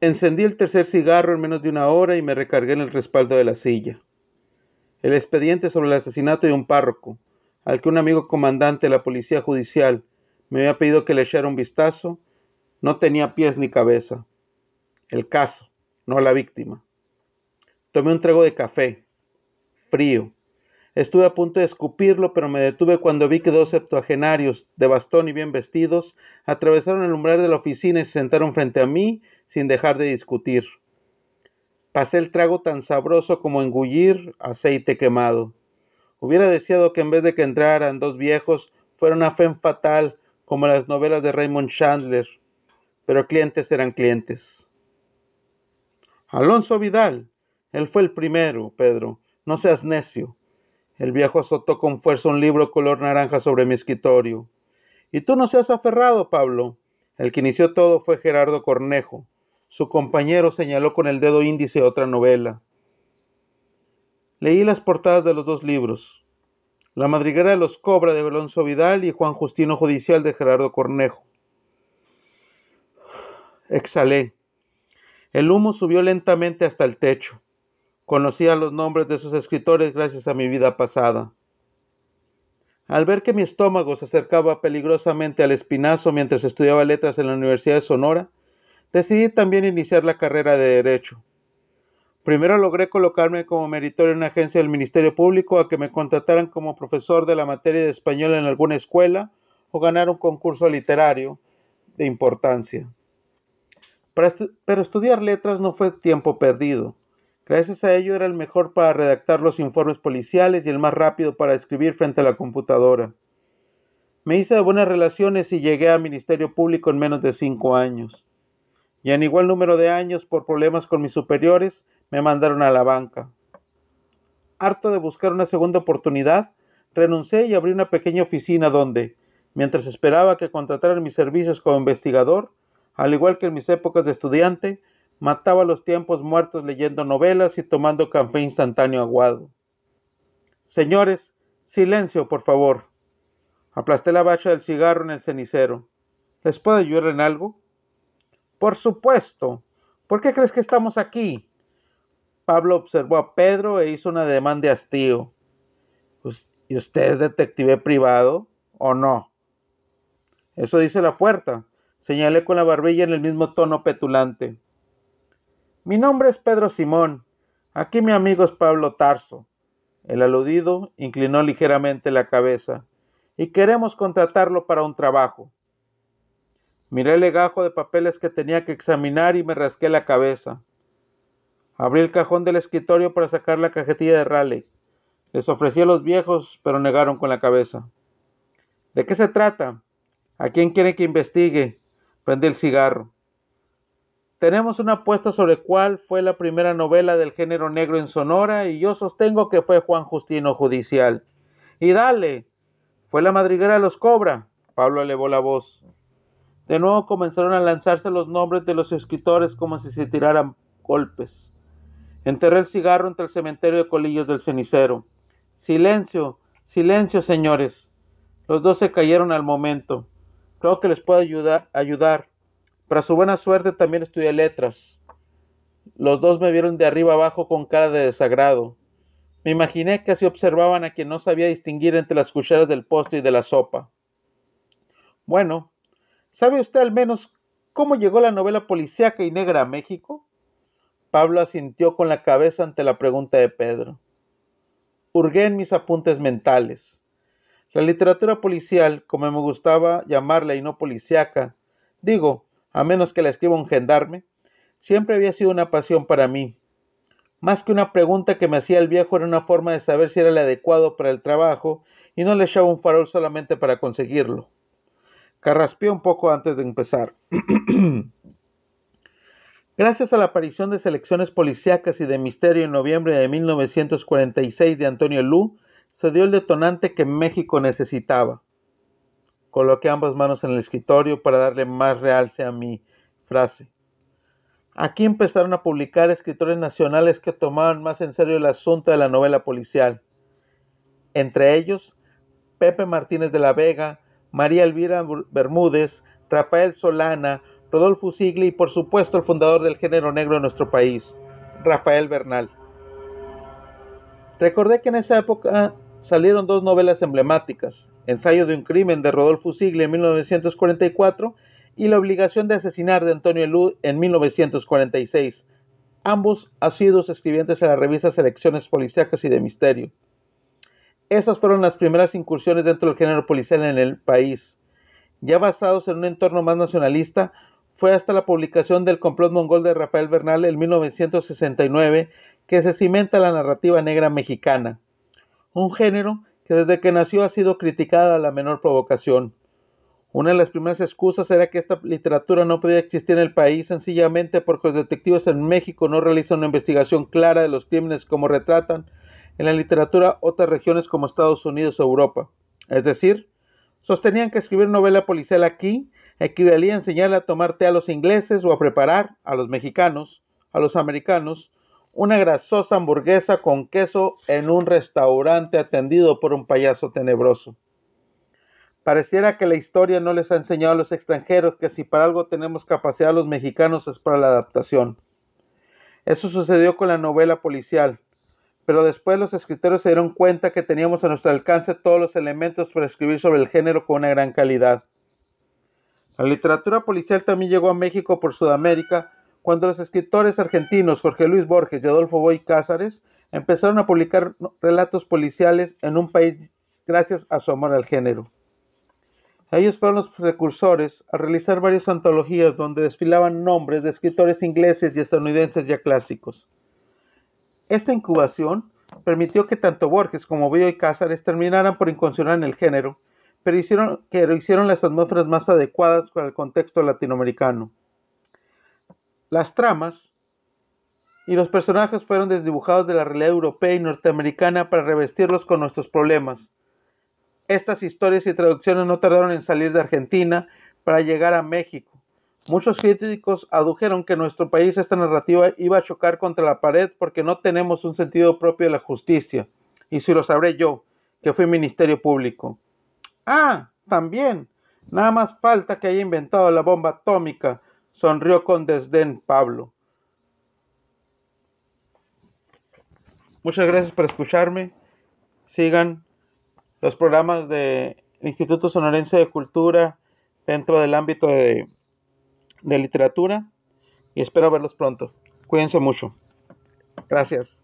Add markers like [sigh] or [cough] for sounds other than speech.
Encendí el tercer cigarro en menos de una hora y me recargué en el respaldo de la silla. El expediente sobre el asesinato de un párroco, al que un amigo comandante de la policía judicial me había pedido que le echara un vistazo, no tenía pies ni cabeza. El caso, no la víctima. Tomé un trago de café, frío. Estuve a punto de escupirlo, pero me detuve cuando vi que dos septuagenarios, de bastón y bien vestidos, atravesaron el umbral de la oficina y se sentaron frente a mí sin dejar de discutir. Pasé el trago tan sabroso como engullir aceite quemado. Hubiera deseado que en vez de que entraran dos viejos, fuera una fe fatal como las novelas de Raymond Chandler, pero clientes eran clientes. Alonso Vidal, él fue el primero, Pedro, no seas necio. El viejo azotó con fuerza un libro color naranja sobre mi escritorio. Y tú no seas aferrado, Pablo. El que inició todo fue Gerardo Cornejo. Su compañero señaló con el dedo índice otra novela. Leí las portadas de los dos libros. La madriguera de los Cobra de Alonso Vidal y Juan Justino Judicial de Gerardo Cornejo. Exhalé. El humo subió lentamente hasta el techo. Conocía los nombres de sus escritores gracias a mi vida pasada. Al ver que mi estómago se acercaba peligrosamente al espinazo mientras estudiaba letras en la Universidad de Sonora, decidí también iniciar la carrera de Derecho. Primero logré colocarme como meritorio en una agencia del Ministerio Público a que me contrataran como profesor de la materia de español en alguna escuela o ganar un concurso literario de importancia. pero estudiar letras no fue tiempo perdido. Gracias a ello era el mejor para redactar los informes policiales y el más rápido para escribir frente a la computadora. Me hice de buenas relaciones y llegué al Ministerio Público en menos de cinco años. Y en igual número de años, por problemas con mis superiores, me mandaron a la banca. Harto de buscar una segunda oportunidad, renuncié y abrí una pequeña oficina donde, mientras esperaba que contrataran mis servicios como investigador, al igual que en mis épocas de estudiante, Mataba los tiempos muertos leyendo novelas y tomando café instantáneo aguado. Señores, silencio, por favor. Aplasté la bacha del cigarro en el cenicero. ¿Les puedo ayudar en algo? Por supuesto. ¿Por qué crees que estamos aquí? Pablo observó a Pedro e hizo una demanda de hastío. Pues, ¿Y usted es detective privado o no? Eso dice la puerta. Señalé con la barbilla en el mismo tono petulante. Mi nombre es Pedro Simón. Aquí mi amigo es Pablo Tarso. El aludido inclinó ligeramente la cabeza. Y queremos contratarlo para un trabajo. Miré el legajo de papeles que tenía que examinar y me rasqué la cabeza. Abrí el cajón del escritorio para sacar la cajetilla de Raleigh. Les ofrecí a los viejos, pero negaron con la cabeza. ¿De qué se trata? ¿A quién quiere que investigue? Prendí el cigarro. Tenemos una apuesta sobre cuál fue la primera novela del género negro en Sonora y yo sostengo que fue Juan Justino Judicial. Y dale, fue la madriguera de los Cobra. Pablo elevó la voz. De nuevo comenzaron a lanzarse los nombres de los escritores como si se tiraran golpes. Enterré el cigarro entre el cementerio de colillos del cenicero. Silencio, silencio, señores. Los dos se cayeron al momento. Creo que les puedo ayudar. Para su buena suerte también estudié letras. Los dos me vieron de arriba abajo con cara de desagrado. Me imaginé que así observaban a quien no sabía distinguir entre las cucharas del postre y de la sopa. Bueno, ¿sabe usted al menos cómo llegó la novela policíaca y negra a México? Pablo asintió con la cabeza ante la pregunta de Pedro. Hurgué en mis apuntes mentales. La literatura policial, como me gustaba llamarla y no policíaca, digo, a menos que la escriba un gendarme, siempre había sido una pasión para mí. Más que una pregunta que me hacía el viejo era una forma de saber si era el adecuado para el trabajo y no le echaba un farol solamente para conseguirlo. Carraspeé un poco antes de empezar. [clears throat] Gracias a la aparición de selecciones policíacas y de misterio en noviembre de 1946 de Antonio Lu, se dio el detonante que México necesitaba. Coloqué ambas manos en el escritorio para darle más realce a mi frase. Aquí empezaron a publicar escritores nacionales que tomaban más en serio el asunto de la novela policial. Entre ellos, Pepe Martínez de la Vega, María Elvira Bermúdez, Rafael Solana, Rodolfo Sigli y por supuesto el fundador del género negro en nuestro país, Rafael Bernal. Recordé que en esa época salieron dos novelas emblemáticas, Ensayo de un crimen de Rodolfo Sigli en 1944 y La obligación de asesinar de Antonio Elud en 1946, ambos asiduos escribientes en las revistas Selecciones Policíacas y de Misterio. Esas fueron las primeras incursiones dentro del género policial en el país. Ya basados en un entorno más nacionalista, fue hasta la publicación del complot mongol de Rafael Bernal en 1969 que se cimenta la narrativa negra mexicana, un género que desde que nació ha sido criticada a la menor provocación. Una de las primeras excusas era que esta literatura no podía existir en el país sencillamente porque los detectives en México no realizan una investigación clara de los crímenes como retratan en la literatura otras regiones como Estados Unidos o Europa. Es decir, sostenían que escribir novela policial aquí equivalía a enseñarle a tomar té a los ingleses o a preparar a los mexicanos, a los americanos, una grasosa hamburguesa con queso en un restaurante atendido por un payaso tenebroso. Pareciera que la historia no les ha enseñado a los extranjeros que si para algo tenemos capacidad los mexicanos es para la adaptación. Eso sucedió con la novela policial, pero después los escritores se dieron cuenta que teníamos a nuestro alcance todos los elementos para escribir sobre el género con una gran calidad. La literatura policial también llegó a México por Sudamérica cuando los escritores argentinos Jorge Luis Borges y Adolfo Boy Cázares empezaron a publicar relatos policiales en un país gracias a su amor al género. Ellos fueron los precursores a realizar varias antologías donde desfilaban nombres de escritores ingleses y estadounidenses ya clásicos. Esta incubación permitió que tanto Borges como Boy Cázares terminaran por incursionar en el género pero hicieron, hicieron las atmósferas más adecuadas para el contexto latinoamericano. Las tramas y los personajes fueron desdibujados de la realidad europea y norteamericana para revestirlos con nuestros problemas. Estas historias y traducciones no tardaron en salir de Argentina para llegar a México. Muchos críticos adujeron que nuestro país esta narrativa iba a chocar contra la pared porque no tenemos un sentido propio de la justicia. Y si lo sabré yo, que fui ministerio público. Ah, también. Nada más falta que haya inventado la bomba atómica, sonrió con desdén Pablo. Muchas gracias por escucharme. Sigan los programas del Instituto Sonorense de Cultura dentro del ámbito de, de literatura y espero verlos pronto. Cuídense mucho. Gracias.